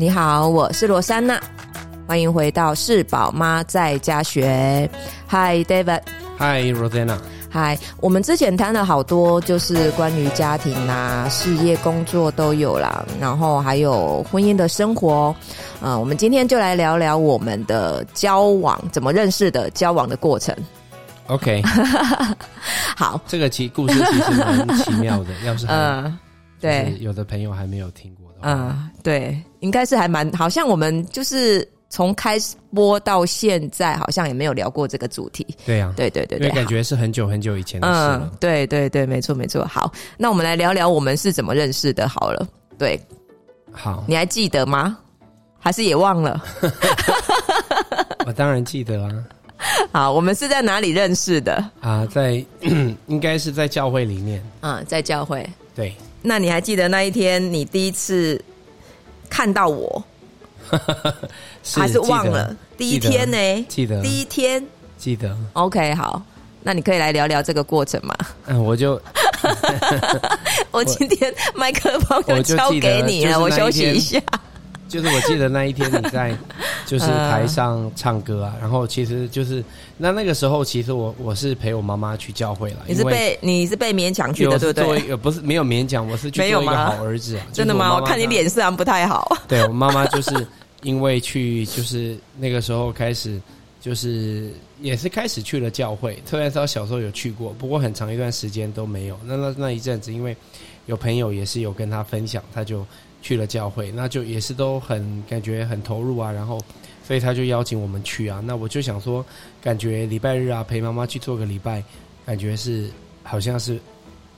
你好，我是罗珊娜，欢迎回到是宝妈在家学。Hi David，Hi Rosanna，Hi。我们之前谈了好多，就是关于家庭啊、事业、工作都有啦，然后还有婚姻的生活。嗯、呃，我们今天就来聊聊我们的交往，怎么认识的，交往的过程。OK，好，这个其故事其实蛮奇妙的，要是嗯、呃，对，有的朋友还没有听过。嗯，对，应该是还蛮，好像我们就是从开始播到现在，好像也没有聊过这个主题。对呀、啊，对对对对，因为感觉是很久很久以前的事了。嗯，对对对，没错没错。好，那我们来聊聊我们是怎么认识的。好了，对，好，你还记得吗？还是也忘了？我当然记得啊。好，我们是在哪里认识的？啊，在 应该是在教会里面。嗯，在教会。对。那你还记得那一天你第一次看到我，是还是忘了？第一天呢、欸？记得第一天记得。OK，好，那你可以来聊聊这个过程吗？嗯，我就 我今天麦克风 就交给你了，我，我休息一下。就是我记得那一天你在，就是台上唱歌啊，然后其实就是那那个时候，其实我我是陪我妈妈去教会了。你是被你是被勉强去的，对不对？不是没有勉强，我是去做一个好儿子啊。真的吗？我看你脸色不太好。对，我妈妈就是因为去，就是那个时候开始，就是也是开始去了教会。虽然说小时候有去过，不过很长一段时间都没有。那那那一阵子，因为有朋友也是有跟他分享，他就。去了教会，那就也是都很感觉很投入啊，然后所以他就邀请我们去啊。那我就想说，感觉礼拜日啊陪妈妈去做个礼拜，感觉是好像是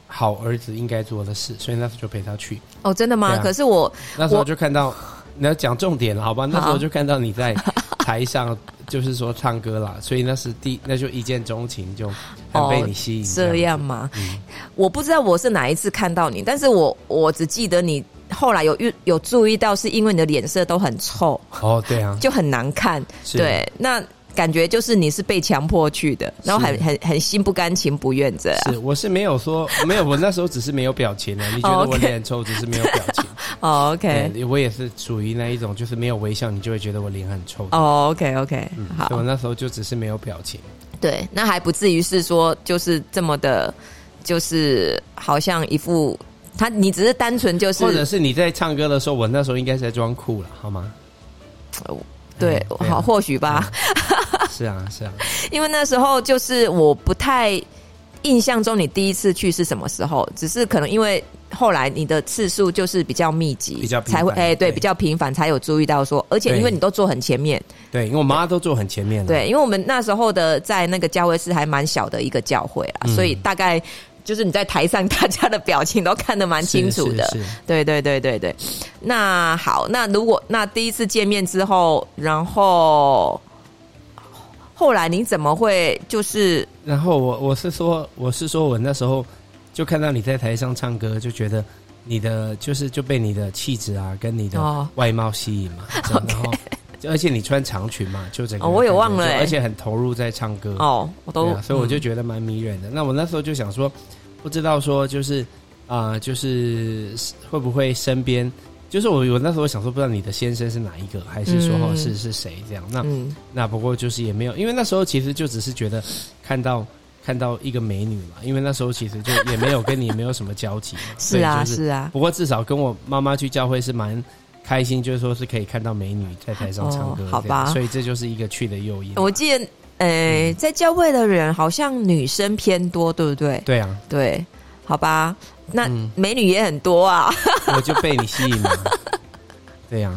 好儿子应该做的事，所以那时候就陪他去。哦，真的吗？啊、可是我那时候就看到你要讲重点了，好吧？那时候就看到你在台上，就是说唱歌啦，所以那是第那就一见钟情，就很被你吸引。哦、这样吗、嗯？我不知道我是哪一次看到你，但是我我只记得你。后来有遇有注意到，是因为你的脸色都很臭哦，对啊，就很难看。对，那感觉就是你是被强迫去的，然后很很很心不甘情不愿这样。是，我是没有说没有，我那时候只是没有表情啊。你觉得我脸很臭，只是没有表情。哦，OK，我也是属于那一种，就是没有微笑，你就会觉得我脸很臭。哦，OK OK，嗯，好，我那时候就只是没有表情。对，那还不至于是说就是这么的，就是好像一副。他，你只是单纯就是，或者是你在唱歌的时候，我那时候应该是在装酷了，好吗？对，嗯、好，或许吧。嗯、是啊，是啊。因为那时候就是我不太印象中你第一次去是什么时候，只是可能因为后来你的次数就是比较密集，比较才会哎、欸，对，比较频繁才有注意到说，而且因为你都坐很前面，对，因为我妈都坐很前面。对，因为我们那时候的在那个教会是还蛮小的一个教会啊，嗯、所以大概。就是你在台上，大家的表情都看得蛮清楚的。对对对对对。那好，那如果那第一次见面之后，然后后来你怎么会就是？然后我我是说我是说我那时候就看到你在台上唱歌，就觉得你的就是就被你的气质啊跟你的外貌吸引嘛。Oh. 然后而且你穿长裙嘛，就整个、oh, 我也忘了、欸，而且很投入在唱歌哦，我都、啊、所以我就觉得蛮迷人的、嗯。那我那时候就想说。不知道说就是啊、呃，就是会不会身边，就是我我那时候想说，不知道你的先生是哪一个，还是说哦是是谁这样？那、嗯、那不过就是也没有，因为那时候其实就只是觉得看到看到一个美女嘛，因为那时候其实就也没有跟你没有什么交集嘛。是啊、就是、是啊。不过至少跟我妈妈去教会是蛮开心，就是说是可以看到美女在台上唱歌、哦，好吧？所以这就是一个去的诱因。我记得。诶、欸，在教会的人好像女生偏多，对不对？对啊，对，好吧，那美女也很多啊。嗯、我就被你吸引了。对呀、啊，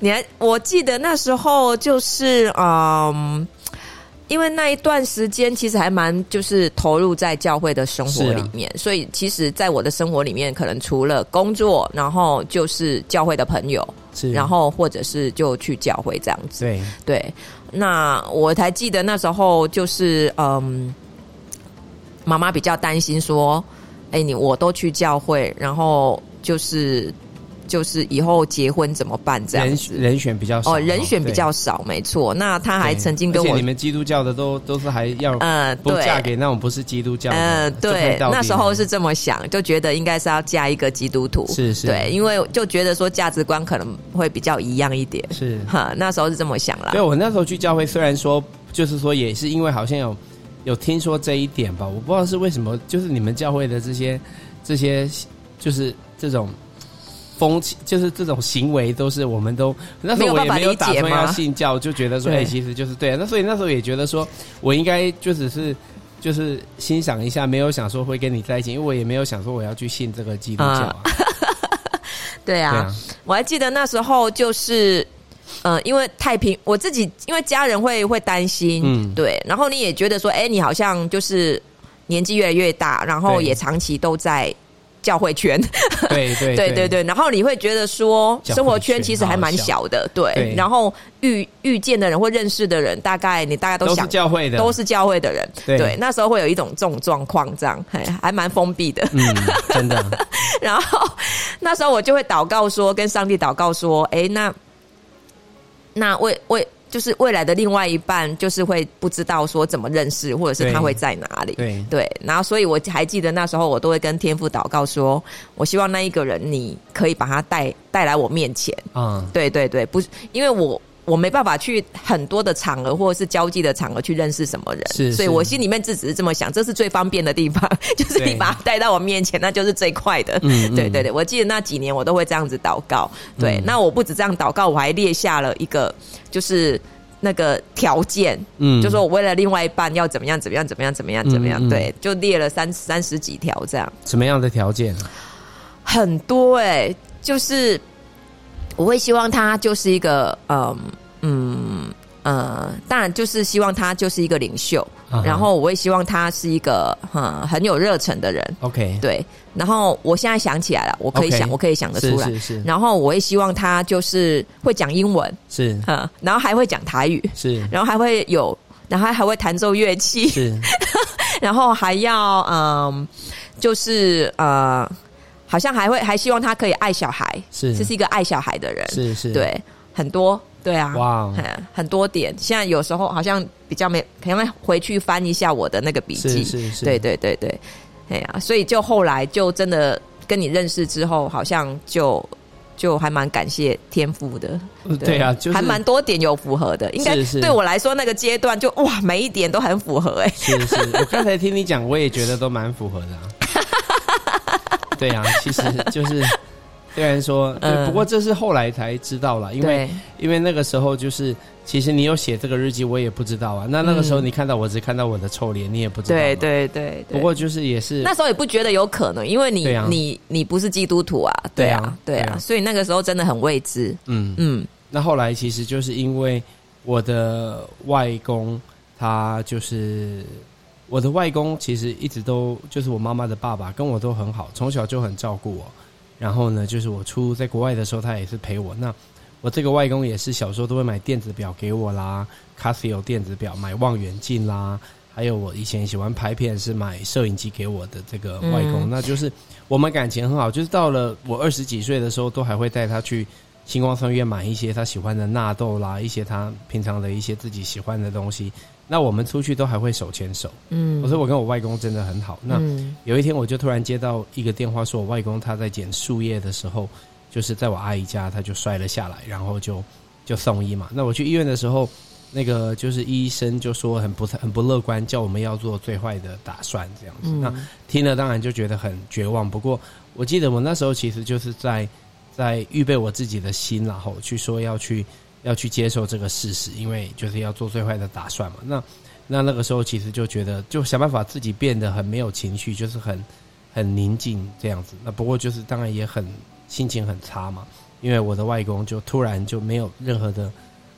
你还我记得那时候就是嗯，因为那一段时间其实还蛮就是投入在教会的生活里面，啊、所以其实在我的生活里面，可能除了工作，然后就是教会的朋友，然后或者是就去教会这样子。对对。那我才记得那时候就是嗯，妈妈比较担心说，哎、欸，你我都去教会，然后就是就是以后结婚怎么办这样子？人选比较少哦，人选比较少，没错。那他还曾经跟我，你们基督教的都都是还要呃，不嫁给那种不是基督教的。呃，对，那时候是这么想，就觉得应该是要嫁一个基督徒，是是，对，因为就觉得说价值观可能会比较一样一点，是哈，那时候是这么想啦。对，我那时候去教会，虽然说就是说也是因为好像有有听说这一点吧，我不知道是为什么，就是你们教会的这些这些就是这种。风气就是这种行为，都是我们都那时候我也没有打算要信教，就觉得说，哎，其实就是对。那所以那时候也觉得说，我应该就只是就是欣赏一下，没有想说会跟你在一起，因为我也没有想说我要去信这个基督教啊。对啊，对啊，我还记得那时候就是，呃，因为太平，我自己因为家人会会担心，嗯，对，然后你也觉得说，哎，你好像就是年纪越来越大，然后也长期都在。教会圈，对对 对对对，然后你会觉得说，生活圈其实还蛮小的，对。然后遇遇见的人或认识的人，大概你大概都想都是教会的，都是教会的人，对。那时候会有一种这种状况，这样还蛮封闭的，嗯，真的。然后那时候我就会祷告说，跟上帝祷告说，哎，那那为为。就是未来的另外一半，就是会不知道说怎么认识，或者是他会在哪里。对对，然后所以我还记得那时候，我都会跟天父祷告说，我希望那一个人，你可以把他带带来我面前。嗯，对对对，不是因为我。我没办法去很多的场合或者是交际的场合去认识什么人，是，是，所以我心里面自只是这么想，这是最方便的地方，就是你把他带到我面前，那就是最快的。嗯，对对对，我记得那几年我都会这样子祷告。对，嗯、那我不止这样祷告，我还列下了一个，就是那个条件，嗯，就说我为了另外一半要怎么样怎么样怎么样怎么样怎么样，对，就列了三三十几条这样。什么样的条件？很多哎、欸，就是。我会希望他就是一个，嗯嗯呃，当然就是希望他就是一个领袖，uh huh. 然后我也希望他是一个很很有热忱的人。OK，对。然后我现在想起来了，我可以想.我可以想得出来。是是是。然后我也希望他就是会讲英文，是，嗯，然后还会讲台语，是，然后还会有，然后还会弹奏乐器，是，然后还要嗯，就是呃。好像还会还希望他可以爱小孩，是，这是一个爱小孩的人，是是，对，很多，对啊，哇。很多点。现在有时候好像比较没，可能回去翻一下我的那个笔记，是是是，对对对对，哎呀，所以就后来就真的跟你认识之后，好像就就还蛮感谢天赋的，对，对啊，就是还蛮多点有符合的，应该对我来说那个阶段就哇，每一点都很符合，哎，是是，我刚才听你讲，我也觉得都蛮符合的啊。对啊，其实就是虽然说，不过这是后来才知道了，因为因为那个时候就是，其实你有写这个日记，我也不知道啊。那那个时候你看到我只看到我的臭脸，你也不知道。对对对。不过就是也是那时候也不觉得有可能，因为你你你不是基督徒啊，对啊对啊，所以那个时候真的很未知。嗯嗯。那后来其实就是因为我的外公，他就是。我的外公其实一直都就是我妈妈的爸爸，跟我都很好，从小就很照顾我。然后呢，就是我出在国外的时候，他也是陪我。那我这个外公也是小时候都会买电子表给我啦，Casio 电子表，买望远镜啦，还有我以前喜欢拍片是买摄影机给我的这个外公。嗯、那就是我们感情很好，就是到了我二十几岁的时候，都还会带他去新光三月买一些他喜欢的纳豆啦，一些他平常的一些自己喜欢的东西。那我们出去都还会手牵手，嗯，我说我跟我外公真的很好。那有一天我就突然接到一个电话，说我外公他在捡树叶的时候，就是在我阿姨家，他就摔了下来，然后就就送医嘛。那我去医院的时候，那个就是医生就说很不很不乐观，叫我们要做最坏的打算这样子。那听了当然就觉得很绝望。不过我记得我那时候其实就是在在预备我自己的心，然后去说要去。要去接受这个事实，因为就是要做最坏的打算嘛。那那那个时候其实就觉得，就想办法自己变得很没有情绪，就是很很宁静这样子。那不过就是当然也很心情很差嘛，因为我的外公就突然就没有任何的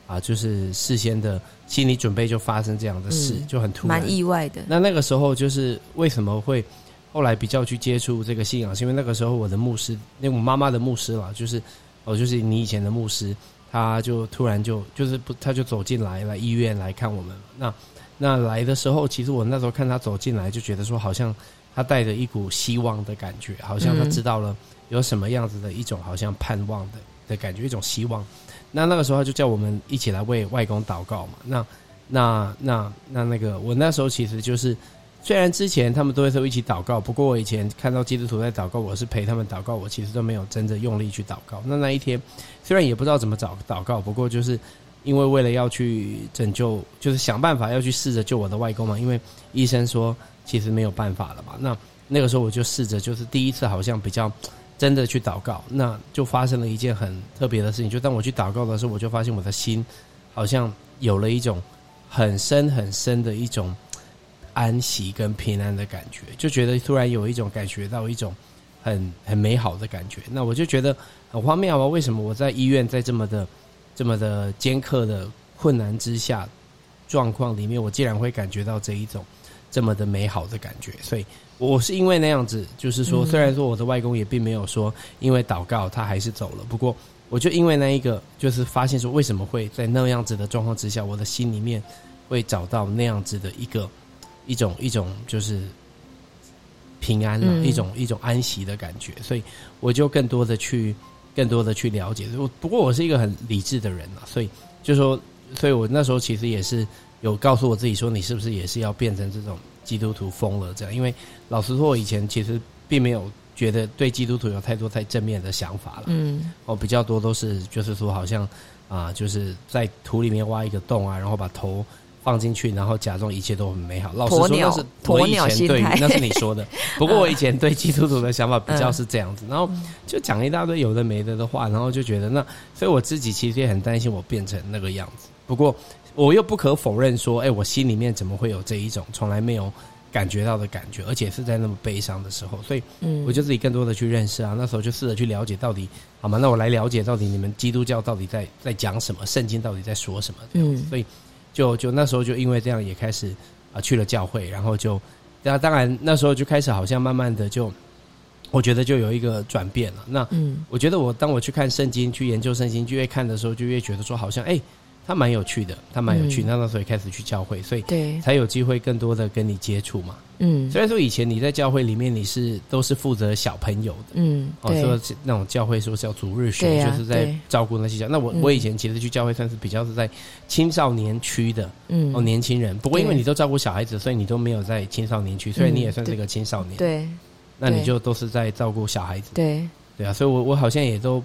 啊，就是事先的心理准备就发生这样的事，嗯、就很突然，蛮意外的。那那个时候就是为什么会后来比较去接触这个信仰，是因为那个时候我的牧师，那我妈妈的牧师啦，就是哦，就是你以前的牧师。他就突然就就是不，他就走进来来医院来看我们。那那来的时候，其实我那时候看他走进来，就觉得说好像他带着一股希望的感觉，好像他知道了有什么样子的一种好像盼望的的感觉，一种希望。那那个时候他就叫我们一起来为外公祷告嘛。那那那那那个我那时候其实就是。虽然之前他们都会说一起祷告，不过我以前看到基督徒在祷告，我是陪他们祷告，我其实都没有真的用力去祷告。那那一天，虽然也不知道怎么祷祷告，不过就是因为为了要去拯救，就是想办法要去试着救我的外公嘛。因为医生说其实没有办法了嘛。那那个时候我就试着，就是第一次好像比较真的去祷告，那就发生了一件很特别的事情。就当我去祷告的时候，我就发现我的心好像有了一种很深很深的一种。安息跟平安的感觉，就觉得突然有一种感觉到一种很很美好的感觉。那我就觉得很荒谬啊！为什么我在医院在这么的这么的尖刻的困难之下状况里面，我竟然会感觉到这一种这么的美好的感觉？所以我是因为那样子，就是说，虽然说我的外公也并没有说因为祷告他还是走了，不过我就因为那一个，就是发现说为什么会在那样子的状况之下，我的心里面会找到那样子的一个。一种一种就是平安了，嗯、一种一种安息的感觉，所以我就更多的去更多的去了解。我不过我是一个很理智的人啊，所以就说，所以我那时候其实也是有告诉我自己说，你是不是也是要变成这种基督徒疯了这样？因为老实说，我以前其实并没有觉得对基督徒有太多太正面的想法了。嗯，我比较多都是就是说，好像啊，就是在土里面挖一个洞啊，然后把头。放进去，然后假装一切都很美好。老实说，那是我以前对，那是你说的。不过我以前对基督徒的想法比较是这样子，然后就讲一大堆有的没的的话，然后就觉得那，所以我自己其实也很担心我变成那个样子。不过我又不可否认说，哎，我心里面怎么会有这一种从来没有感觉到的感觉，而且是在那么悲伤的时候，所以我就自己更多的去认识啊。那时候就试着去了解到底，好吗？那我来了解到底你们基督教到底在在讲什么，圣经到底在说什么这样子，所以。就就那时候就因为这样也开始啊去了教会，然后就那当然那时候就开始好像慢慢的就我觉得就有一个转变了。那嗯，我觉得我当我去看圣经去研究圣经，就越看的时候就越觉得说好像哎。欸他蛮有趣的，他蛮有趣。那那时候也开始去教会，所以对才有机会更多的跟你接触嘛。嗯，虽然说以前你在教会里面你是都是负责小朋友的，嗯，哦，说那种教会说是叫主日学，就是在照顾那些小。那我我以前其实去教会算是比较是在青少年区的，嗯，哦，年轻人。不过因为你都照顾小孩子，所以你都没有在青少年区，所以你也算是一个青少年。对，那你就都是在照顾小孩子。对。对啊，所以我我好像也都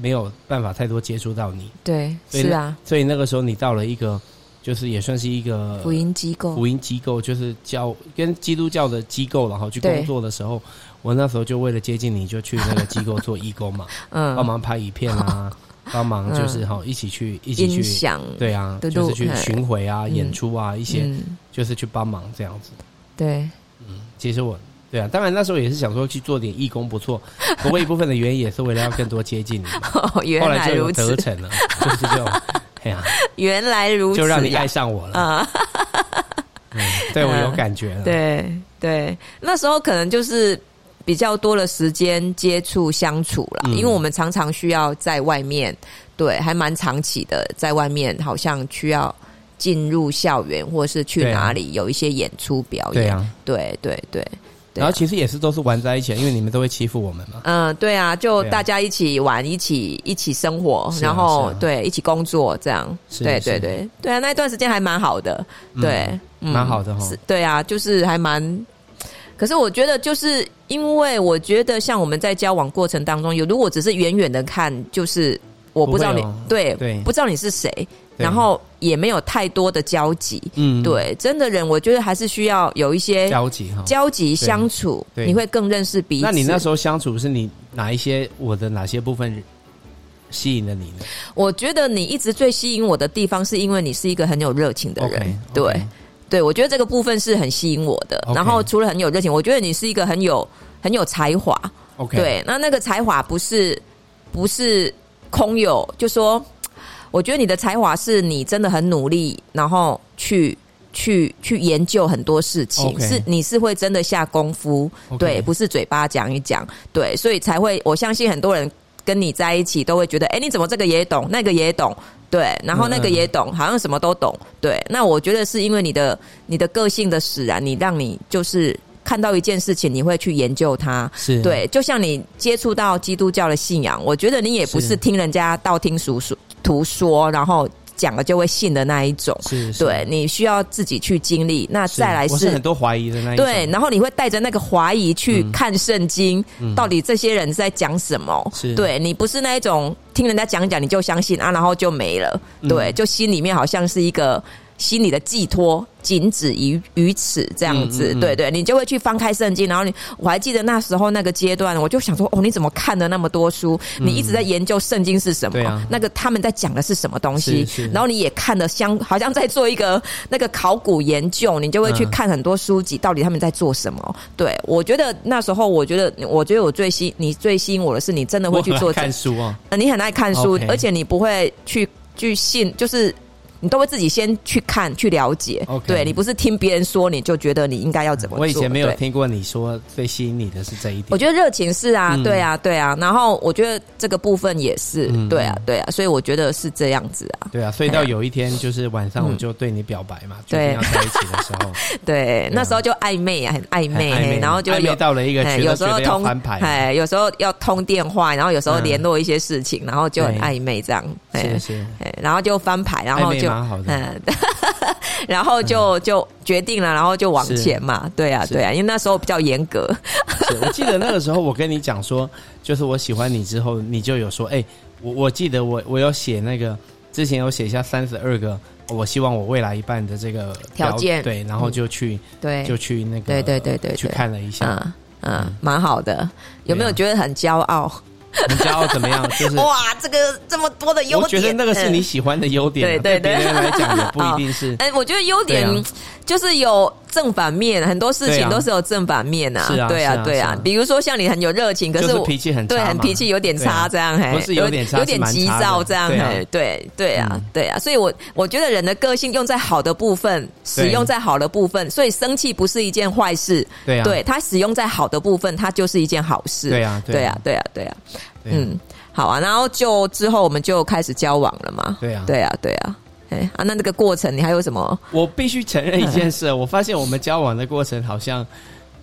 没有办法太多接触到你。对，是啊。所以那个时候你到了一个，就是也算是一个福音机构，福音机构就是教跟基督教的机构，然后去工作的时候，我那时候就为了接近你，就去那个机构做义工嘛，嗯，帮忙拍影片啊，帮忙就是哈一起去一起去，对啊，就是去巡回啊、演出啊一些，就是去帮忙这样子。对，嗯，其实我。对啊，当然那时候也是想说去做点义工，不错。不过一部分的原因也是为了要更多接近你。哦，原来如此。后来就有得逞了，就是这种。哎呀，原来如此，就让你爱上我了啊！嗯，对我有感觉了。对对，那时候可能就是比较多的时间接触相处了，嗯，因为我们常常需要在外面，对，还蛮长期的在外面，好像需要进入校园或是去哪里有一些演出表演。对啊，对对对。然后其实也是都是玩在一起，因为你们都会欺负我们嘛。嗯，对啊，就大家一起玩，一起一起生活，然后对一起工作这样。对对对对啊，那一段时间还蛮好的，对，蛮好的哈。对啊，就是还蛮。可是我觉得，就是因为我觉得，像我们在交往过程当中，有如果只是远远的看，就是我不知道你对对，不知道你是谁。然后也没有太多的交集，嗯，对，真的人我觉得还是需要有一些交集哈，交集相处，你会更认识彼此。那你那时候相处是你哪一些我的哪些部分吸引了你呢？我觉得你一直最吸引我的地方，是因为你是一个很有热情的人，对，对，我觉得这个部分是很吸引我的。然后除了很有热情，我觉得你是一个很有很有才华，OK，对，那那个才华不是不是空有，就说。我觉得你的才华是你真的很努力，然后去去去研究很多事情，Okay. 是你是会真的下功夫，Okay. 对，不是嘴巴讲一讲，对，所以才会我相信很多人跟你在一起都会觉得，哎，你怎么这个也懂，那个也懂，对，然后那个也懂，好像什么都懂，对。那我觉得是因为你的你的个性的使然，你让你就是看到一件事情，你会去研究它。是对，就像你接触到基督教的信仰，我觉得你也不是听人家道听途说，途说，然后。讲了就会信的那一种，是，是对，你需要自己去经历。那再来是，是很多怀疑的那一种，对，然后你会带着那个怀疑去看圣经，嗯、到底这些人在讲什么？是对你不是那一种听人家讲讲你就相信啊，然后就没了，对，就心里面好像是一个。心里的寄托仅止于于此，这样子，嗯嗯嗯对对，你就会去翻开圣经，然后你我还记得那时候那个阶段，我就想说，哦，你怎么看了那么多书？嗯、你一直在研究圣经是什么？啊、那个他们在讲的是什么东西？然后你也看了相，好像在做一个那个考古研究，你就会去看很多书籍，到底他们在做什么？嗯、对我觉得那时候，我觉得，我觉得我最吸你最吸引我的是，你真的会去做看书啊，你很爱看书而且你不会去去信，就是。你都会自己先去看、去了解，Okay. 对，你不是听别人说你就觉得你应该要怎么做。我以前没有听过你说最吸引你的是这一点。我觉得热情是啊，嗯、对啊，对啊。然后我觉得这个部分也是，嗯、对啊，对啊。所以我觉得是这样子啊。对啊，所以到有一天就是晚上我就对你表白嘛，嗯、决定要在一起的时候，对，对，那时候就暧昧啊，很暧昧，然后就暧昧到了一个有时候通牌，哎，有时候要通电话，然后有时候联络一些事情，然后就很暧昧这样，是是，然后就翻牌，然后就蛮好的，嗯。然后就就决定了，然后就往前嘛。对啊，对啊，因为那时候比较严格。我记得那个时候，我跟你讲说，就是我喜欢你之后，你就有说，哎、欸，我我记得我我有写那个之前有写下三十二个，我希望我未来一半的这个条件，对，然后就去，嗯、对，就去那个，对对对对，去看了一下，嗯嗯，蛮好的。有没有觉得很骄傲？很骄傲怎么样？就是 哇，这个这么多的优点，我觉得那个是你喜欢的优点，对对对，别人来讲也不一定是。哎，我觉得优点就是有正反面，很多事情都是有正反面呐。是啊，对啊，对啊。比如说像你很有热情，可是脾气很对，很脾气有点差这样，不是有点差，有点急躁这样，对对啊，对啊。所以我我觉得人的个性用在好的部分，使用在好的部分，所以生气不是一件坏事。对啊，对他使用在好的部分，它就是一件好事。对啊，对啊，对啊，对啊。嗯，好啊，然后就之后我们就开始交往了嘛。对啊，对啊，对啊。哎啊，那这个过程你还有什么？我必须承认一件事，我发现我们交往的过程好像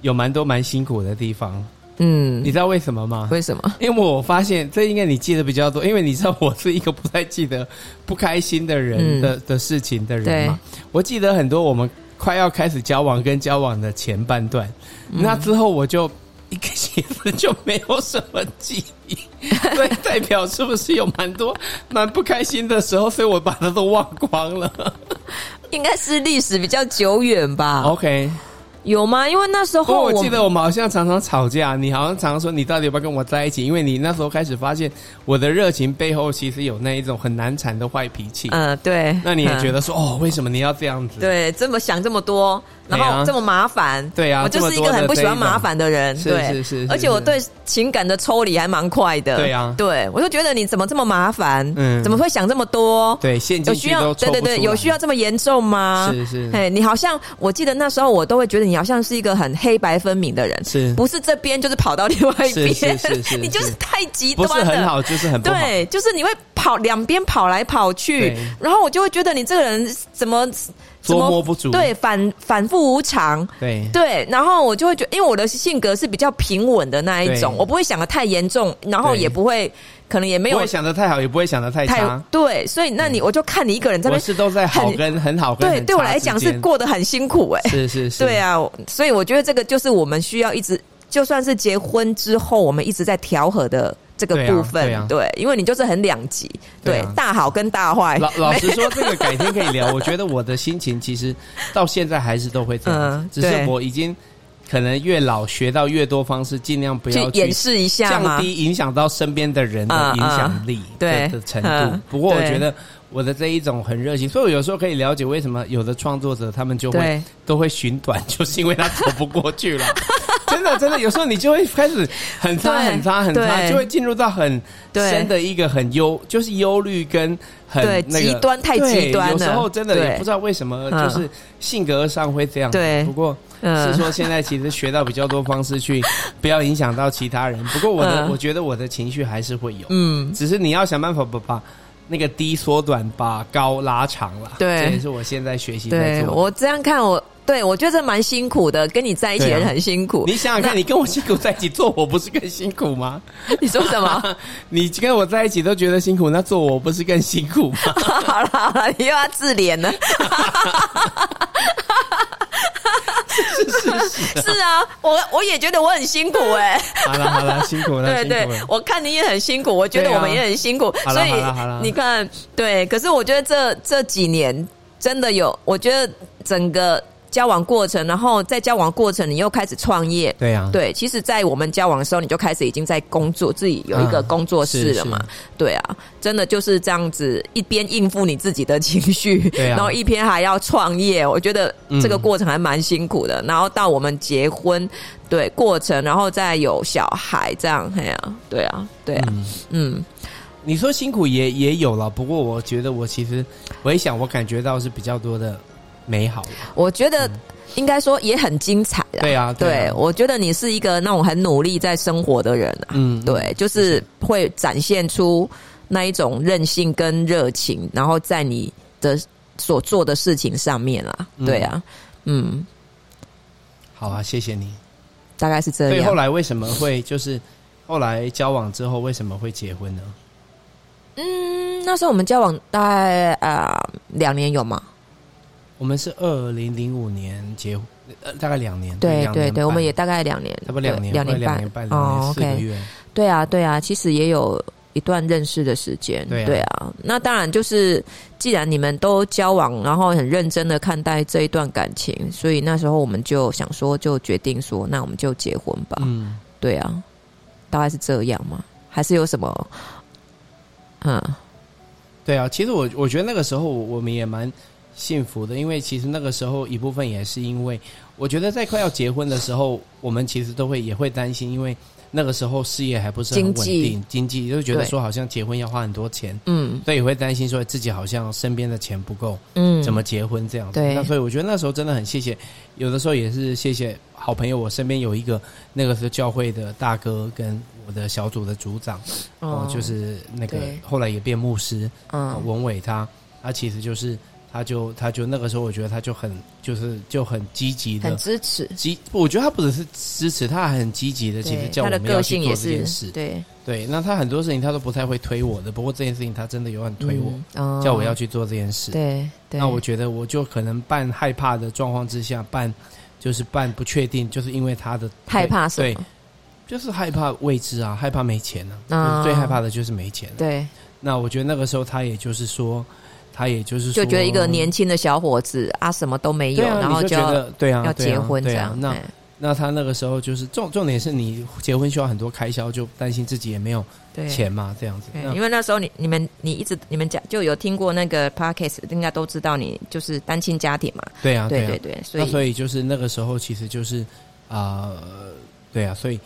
有蛮多蛮辛苦的地方。嗯，你知道为什么吗？为什么？因为我发现这应该你记得比较多，因为你知道我是一个不太记得不开心的人的、嗯、的事情的人嘛。我记得很多我们快要开始交往跟交往的前半段，嗯、那之后我就。一个就没有什么记忆，对，代表是不是有蛮多蛮不开心的时候？所以我把它都忘光了。应该是历史比较久远吧。OK。有吗？因为那时候我，我记得我们好像常常吵架，你好像常常说你到底要不要跟我在一起？因为你那时候开始发现我的热情背后其实有那一种很难缠的坏脾气。嗯，对。那你也觉得说、嗯、哦，为什么你要这样子？对，这么想这么多，然后这么麻烦。对啊，我就是一个很不喜欢麻烦的人。对，是是是。而且我对情感的抽离还蛮快的。对啊，对，我就觉得你怎么这么麻烦？嗯，怎么会想这么多？对，现有需要？对对对，有需要这么严重吗？是是。哎，你好像我记得那时候我都会觉得你好像是一个很。黑白分明的人，是不是这边就是跑到另外一边？是是 是，你就是太极端了。不是很好，就是很。对，就是你会跑两边跑来跑去，然后我就会觉得你这个人怎么捉摸不住，对，反反复无常，对对，然后我就会觉得，因为我的性格是比较平稳的那一种，我不会想的太严重，然后也不会。可能也没有不会想的太好，也不会想的太差。对，所以那你我就看你一个人在那边，是都在好跟很好跟。对，对我来讲是过得很辛苦哎。是是是。对啊，所以我觉得这个就是我们需要一直，就算是结婚之后，我们一直在调和的这个部分。对，因为你就是很两极，对，大好跟大坏。老老实说，这个改天可以聊。我觉得我的心情其实到现在还是都会这样，只是我已经。可能越老学到越多方式，尽量不要去掩饰一下，降低影响到身边的人的影响力的的程度。不过我觉得我的这一种很热情，所以我有时候可以了解为什么有的创作者他们就会都会寻短，就是因为他走不过去了。真的真的，有时候你就会开始很差很差很差，就会进入到很深的一个很忧，就是忧虑跟很极端太极端了。有时候真的也不知道为什么，就是性格上会这样。对，不过。是说现在其实学到比较多方式去不要影响到其他人，不过我的我觉得我的情绪还是会有，嗯，只是你要想办法把把那个低缩短，把高拉长了。对，这也是我现在学习在做。对，我这样看我对，我觉得这蛮辛苦的，跟你在一起也很辛苦。啊、你想想看，你跟我辛苦在一起，做我不是更辛苦吗？你说什么？你跟我在一起都觉得辛苦，那做我不是更辛苦吗？好了好了，你又要自怜了。是是是，是，是啊，我我也觉得我很辛苦哎、欸。好了好了，辛苦了。对对，我看你也很辛苦，我觉得我们也很辛苦，啊、所以你看，对。可是我觉得这这几年真的有，我觉得整个。交往过程，然后在交往过程，你又开始创业。对呀、啊，对，其实，在我们交往的时候，你就开始已经在工作，自己有一个工作室了嘛。啊对啊，真的就是这样子，一边应付你自己的情绪，对啊、然后一边还要创业。我觉得这个过程还蛮辛苦的。嗯、然后到我们结婚，对过程，然后再有小孩，这样，哎呀，对啊，对啊，嗯，嗯你说辛苦也也有了，不过我觉得我其实我一想，我感觉到是比较多的。美好，我觉得应该说也很精彩的。对啊，对，我觉得你是一个那种很努力在生活的人啊。嗯，对，就是会展现出那一种韧性跟热情，然后在你的所做的事情上面啊。对啊，嗯，好啊，谢谢你。大概是这样。所以后来为什么会就是后来交往之后为什么会结婚呢？嗯，那时候我们交往大概啊两年有吗？我们是二零零五年结婚，呃，大概两年。对对对，我们也大概两年，差不多两年，两年半，哦，四个月。对啊，对啊，其实也有一段认识的时间。对啊，对啊，那当然就是，既然你们都交往，然后很认真的看待这一段感情，所以那时候我们就想说，就决定说，那我们就结婚吧。嗯，对啊，大概是这样嘛？还是有什么？嗯，对啊，其实我我觉得那个时候我们也蛮。幸福的，因为其实那个时候一部分也是因为，我觉得在快要结婚的时候，我们其实都会也会担心，因为那个时候事业还不是很稳定，经济。就觉得说好像结婚要花很多钱，嗯，所以也会担心说自己好像身边的钱不够，嗯，怎么结婚这样子。对，那所以我觉得那时候真的很谢谢，有的时候也是谢谢好朋友，我身边有一个那个是教会的大哥跟我的小组的组长，哦，就是那个后来也变牧师，嗯，文伟他，他其实就是。他就他就那个时候，我觉得他就很就是就很积极的，很支持。积，我觉得他不只是支持，他还很积极的，其实叫我们要去做这件事。对对，那他很多事情他都不太会推我的，不过这件事情他真的有很推我，嗯哦、叫我要去做这件事。对，对那我觉得我就可能半害怕的状况之下，半就是半不确定，就是因为他的害怕什么，对，就是害怕未知啊，害怕没钱呢、啊，哦、最害怕的就是没钱。对，那我觉得那个时候他也就是说。他也就是说就觉得一个年轻的小伙子啊，什么都没有，啊、然后就要对啊，要结婚这样。那那他那个时候就是重重点是你结婚需要很多开销，就担心自己也没有钱嘛，这样子。因为那时候你你们你一直你们讲就有听过那个 podcast，应该都知道你就是单亲家庭嘛。对啊，对对对，所以那所以就是那个时候其实就是啊、呃，对啊，所以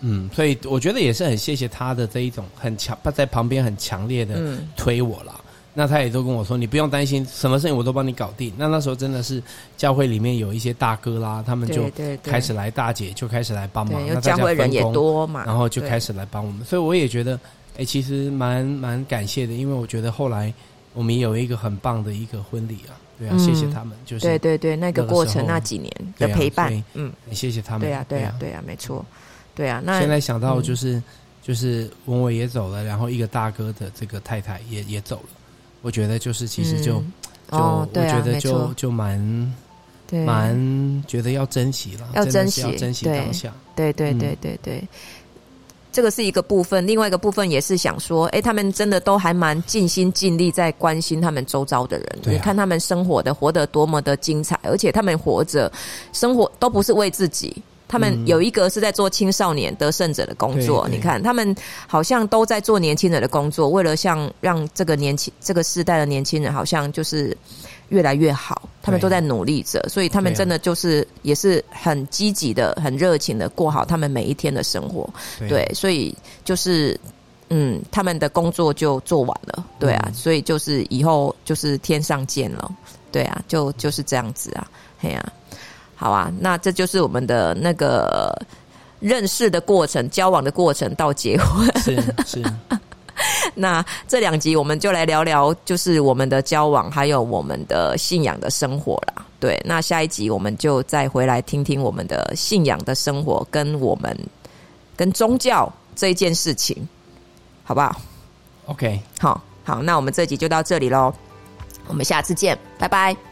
嗯，所以我觉得也是很谢谢他的这一种很强，他在旁边很强烈的推我了。嗯那他也都跟我说，你不用担心，什么事情我都帮你搞定。那那时候真的是教会里面有一些大哥啦，他们就开始来，大姐就开始来帮忙。那教会人也多嘛，然后就开始来帮我们。所以我也觉得，哎、欸，其实蛮蛮感谢的，因为我觉得后来我们也有一个很棒的一个婚礼啊，对啊，谢谢他们。就是对对对，那个过程那几年的陪伴，嗯，谢谢他们。对啊，对啊，对啊，没错，对啊。那现在想到就是就是文伟也走了，然后一个大哥的这个太太也也走了。我觉得就是，其实就、嗯、就、我觉得就错就蛮对蛮觉得要珍惜了，要珍惜，要珍惜当下。对对对对对，嗯、这个是一个部分。另外一个部分也是想说，哎，他们真的都还蛮尽心尽力在关心他们周遭的人。啊、你看他们生活的活得多么的精彩，而且他们活着生活都不是为自己。他们有一个是在做青少年得胜者的工作，嗯、你看他们好像都在做年轻人的工作，为了像让这个年轻这个世代的年轻人好像就是越来越好，他们都在努力着，所以他们真的就是也是很积极的、很热情的过好他们每一天的生活。对，对，所以就是嗯，他们的工作就做完了，对啊，嗯、所以就是以后就是天上见了，对啊，就就是这样子啊，嘿呀、啊。好啊，那这就是我们的那个认识的过程、交往的过程到结婚。是是。是 那这两集我们就来聊聊，就是我们的交往，还有我们的信仰的生活啦。对，那下一集我们就再回来听听我们的信仰的生活，跟我们跟宗教这一件事情，好不好？OK，好，好，那我们这集就到这里喽，我们下次见，拜拜。